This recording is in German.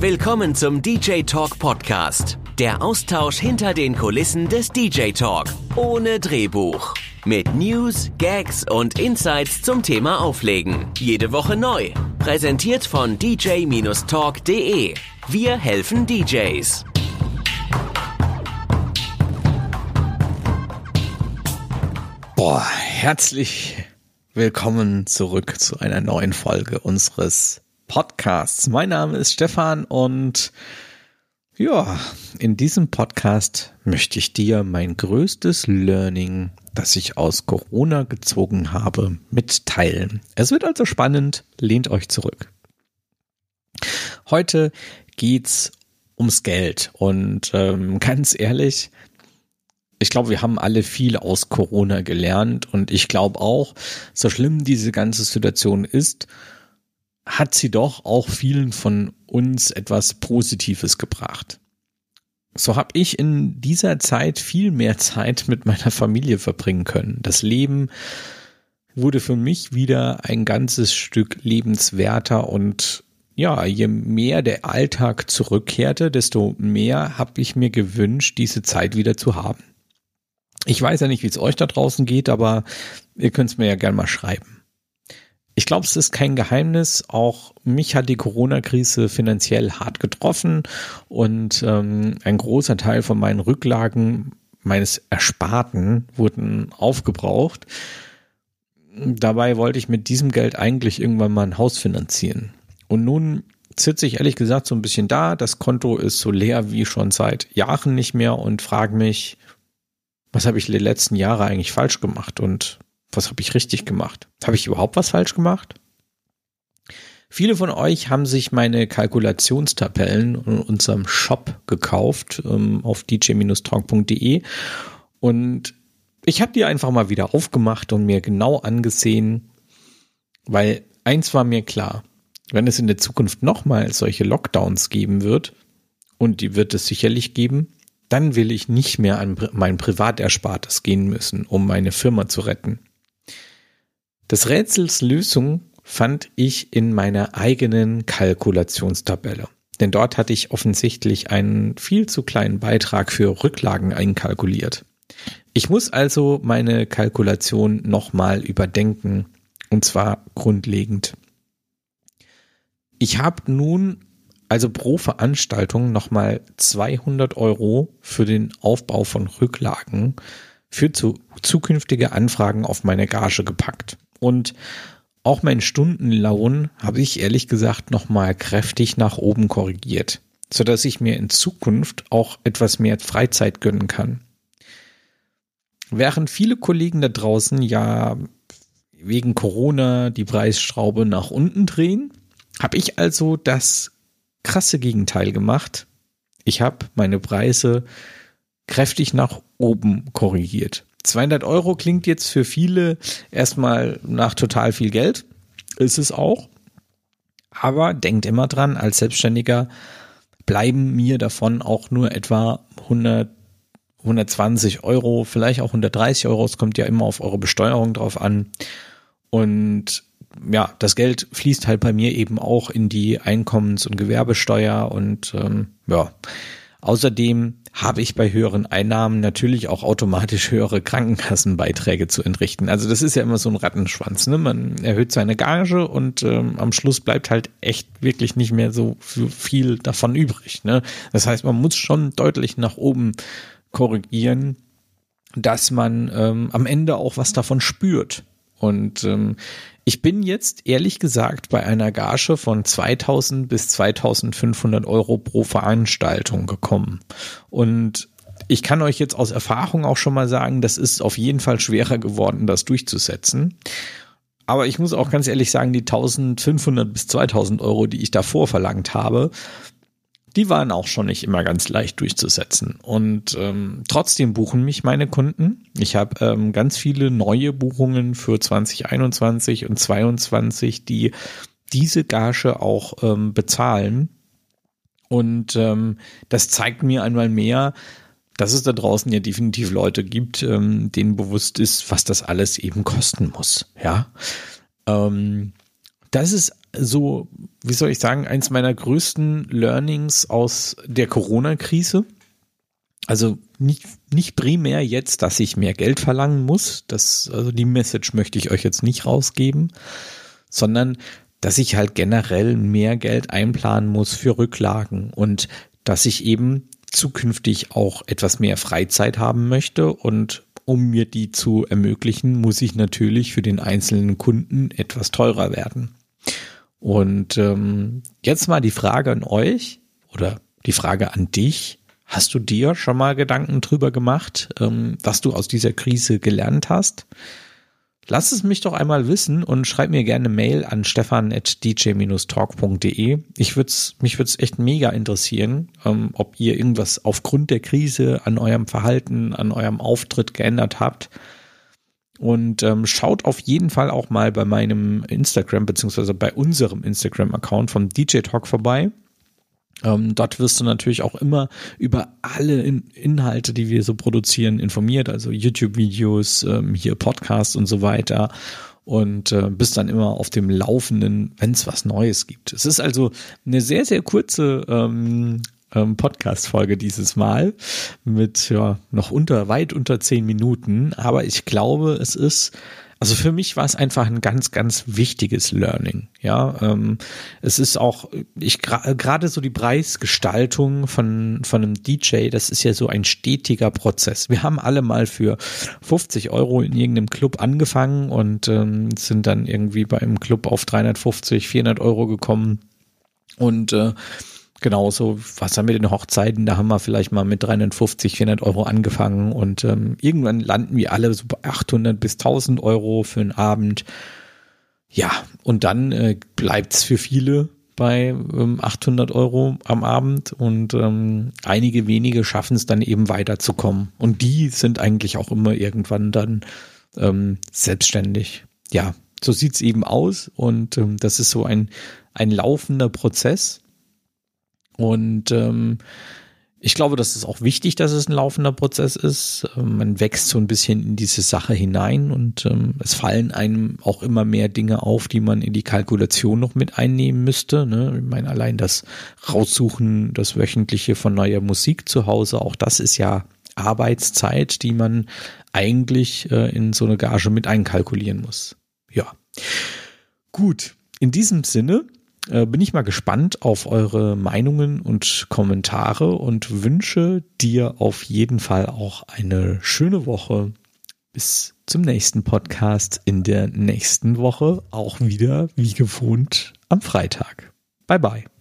Willkommen zum DJ Talk Podcast. Der Austausch hinter den Kulissen des DJ Talk. Ohne Drehbuch. Mit News, Gags und Insights zum Thema Auflegen. Jede Woche neu. Präsentiert von dj-talk.de. Wir helfen DJs. Boah, herzlich willkommen zurück zu einer neuen Folge unseres Podcasts. Mein Name ist Stefan und ja, in diesem Podcast möchte ich dir mein größtes Learning, das ich aus Corona gezogen habe, mitteilen. Es wird also spannend, lehnt euch zurück. Heute geht's ums Geld und ähm, ganz ehrlich, ich glaube, wir haben alle viel aus Corona gelernt und ich glaube auch, so schlimm diese ganze Situation ist, hat sie doch auch vielen von uns etwas Positives gebracht. So habe ich in dieser Zeit viel mehr Zeit mit meiner Familie verbringen können. Das Leben wurde für mich wieder ein ganzes Stück lebenswerter und ja, je mehr der Alltag zurückkehrte, desto mehr habe ich mir gewünscht, diese Zeit wieder zu haben. Ich weiß ja nicht, wie es euch da draußen geht, aber ihr könnt es mir ja gerne mal schreiben. Ich glaube, es ist kein Geheimnis. Auch mich hat die Corona-Krise finanziell hart getroffen und ähm, ein großer Teil von meinen Rücklagen meines Ersparten wurden aufgebraucht. Dabei wollte ich mit diesem Geld eigentlich irgendwann mal ein Haus finanzieren. Und nun sitze ich ehrlich gesagt so ein bisschen da. Das Konto ist so leer wie schon seit Jahren nicht mehr und frage mich, was habe ich die letzten Jahre eigentlich falsch gemacht und was habe ich richtig gemacht? Habe ich überhaupt was falsch gemacht? Viele von euch haben sich meine Kalkulationstabellen in unserem Shop gekauft ähm, auf dj-talk.de und ich habe die einfach mal wieder aufgemacht und mir genau angesehen, weil eins war mir klar, wenn es in der Zukunft nochmal solche Lockdowns geben wird, und die wird es sicherlich geben, dann will ich nicht mehr an mein Privaterspartes gehen müssen, um meine Firma zu retten. Das Rätsels Lösung fand ich in meiner eigenen Kalkulationstabelle. Denn dort hatte ich offensichtlich einen viel zu kleinen Beitrag für Rücklagen einkalkuliert. Ich muss also meine Kalkulation nochmal überdenken. Und zwar grundlegend. Ich habe nun also pro Veranstaltung nochmal 200 Euro für den Aufbau von Rücklagen für zu, zukünftige Anfragen auf meine Gage gepackt. Und auch mein Stundenlohn habe ich ehrlich gesagt nochmal kräftig nach oben korrigiert, sodass ich mir in Zukunft auch etwas mehr Freizeit gönnen kann. Während viele Kollegen da draußen ja wegen Corona die Preisschraube nach unten drehen, habe ich also das krasse Gegenteil gemacht. Ich habe meine Preise kräftig nach oben korrigiert. 200 Euro klingt jetzt für viele erstmal nach total viel Geld. Ist es auch. Aber denkt immer dran, als Selbstständiger bleiben mir davon auch nur etwa 100, 120 Euro, vielleicht auch 130 Euro. Es kommt ja immer auf eure Besteuerung drauf an. Und ja, das Geld fließt halt bei mir eben auch in die Einkommens- und Gewerbesteuer und ähm, ja. Außerdem habe ich bei höheren Einnahmen natürlich auch automatisch höhere Krankenkassenbeiträge zu entrichten. Also das ist ja immer so ein Rattenschwanz. Ne? Man erhöht seine Gage und ähm, am Schluss bleibt halt echt wirklich nicht mehr so viel davon übrig. Ne? Das heißt, man muss schon deutlich nach oben korrigieren, dass man ähm, am Ende auch was davon spürt. Und ähm, ich bin jetzt ehrlich gesagt bei einer Gage von 2000 bis 2500 Euro pro Veranstaltung gekommen. Und ich kann euch jetzt aus Erfahrung auch schon mal sagen, das ist auf jeden Fall schwerer geworden, das durchzusetzen. Aber ich muss auch ganz ehrlich sagen, die 1500 bis 2000 Euro, die ich davor verlangt habe, die waren auch schon nicht immer ganz leicht durchzusetzen. Und ähm, trotzdem buchen mich meine Kunden. Ich habe ähm, ganz viele neue Buchungen für 2021 und 2022, die diese Gage auch ähm, bezahlen. Und ähm, das zeigt mir einmal mehr, dass es da draußen ja definitiv Leute gibt, ähm, denen bewusst ist, was das alles eben kosten muss. Ja. Ähm, das ist so, wie soll ich sagen, eins meiner größten Learnings aus der Corona-Krise. Also nicht, nicht primär jetzt, dass ich mehr Geld verlangen muss. Das, also die Message möchte ich euch jetzt nicht rausgeben, sondern dass ich halt generell mehr Geld einplanen muss für Rücklagen und dass ich eben zukünftig auch etwas mehr Freizeit haben möchte und um mir die zu ermöglichen, muss ich natürlich für den einzelnen Kunden etwas teurer werden. Und ähm, jetzt mal die Frage an euch oder die Frage an dich. Hast du dir schon mal Gedanken drüber gemacht, ähm, was du aus dieser Krise gelernt hast? Lass es mich doch einmal wissen und schreib mir gerne Mail an stefan.dj-talk.de. Ich würd's, mich würde es echt mega interessieren, ähm, ob ihr irgendwas aufgrund der Krise an eurem Verhalten, an eurem Auftritt geändert habt. Und ähm, schaut auf jeden Fall auch mal bei meinem Instagram beziehungsweise bei unserem Instagram-Account vom DJ Talk vorbei. Ähm, dort wirst du natürlich auch immer über alle In Inhalte, die wir so produzieren, informiert, also YouTube-Videos, ähm, hier Podcasts und so weiter. Und äh, bist dann immer auf dem Laufenden, wenn es was Neues gibt. Es ist also eine sehr, sehr kurze ähm, ähm, Podcast-Folge dieses Mal mit ja noch unter, weit unter zehn Minuten. Aber ich glaube, es ist also für mich war es einfach ein ganz, ganz wichtiges Learning. Ja, ähm, es ist auch, ich gerade so die Preisgestaltung von von einem DJ, das ist ja so ein stetiger Prozess. Wir haben alle mal für 50 Euro in irgendeinem Club angefangen und ähm, sind dann irgendwie bei einem Club auf 350, 400 Euro gekommen. Und äh, Genauso, was haben wir denn Hochzeiten? Da haben wir vielleicht mal mit 350, 400 Euro angefangen und ähm, irgendwann landen wir alle so bei 800 bis 1000 Euro für einen Abend. Ja, und dann äh, bleibt für viele bei ähm, 800 Euro am Abend und ähm, einige wenige schaffen es dann eben weiterzukommen. Und die sind eigentlich auch immer irgendwann dann ähm, selbstständig. Ja, so sieht's eben aus und ähm, das ist so ein, ein laufender Prozess und ähm, ich glaube, das ist auch wichtig, dass es ein laufender Prozess ist. Ähm, man wächst so ein bisschen in diese Sache hinein und ähm, es fallen einem auch immer mehr Dinge auf, die man in die Kalkulation noch mit einnehmen müsste. Ne? Ich meine, allein das Raussuchen, das Wöchentliche von neuer Musik zu Hause, auch das ist ja Arbeitszeit, die man eigentlich äh, in so eine Gage mit einkalkulieren muss. Ja. Gut. In diesem Sinne äh, bin ich mal gespannt auf eure Meinungen und Kommentare und wünsche dir auf jeden Fall auch eine schöne Woche. Bis zum nächsten Podcast in der nächsten Woche, auch wieder wie gewohnt am Freitag. Bye bye.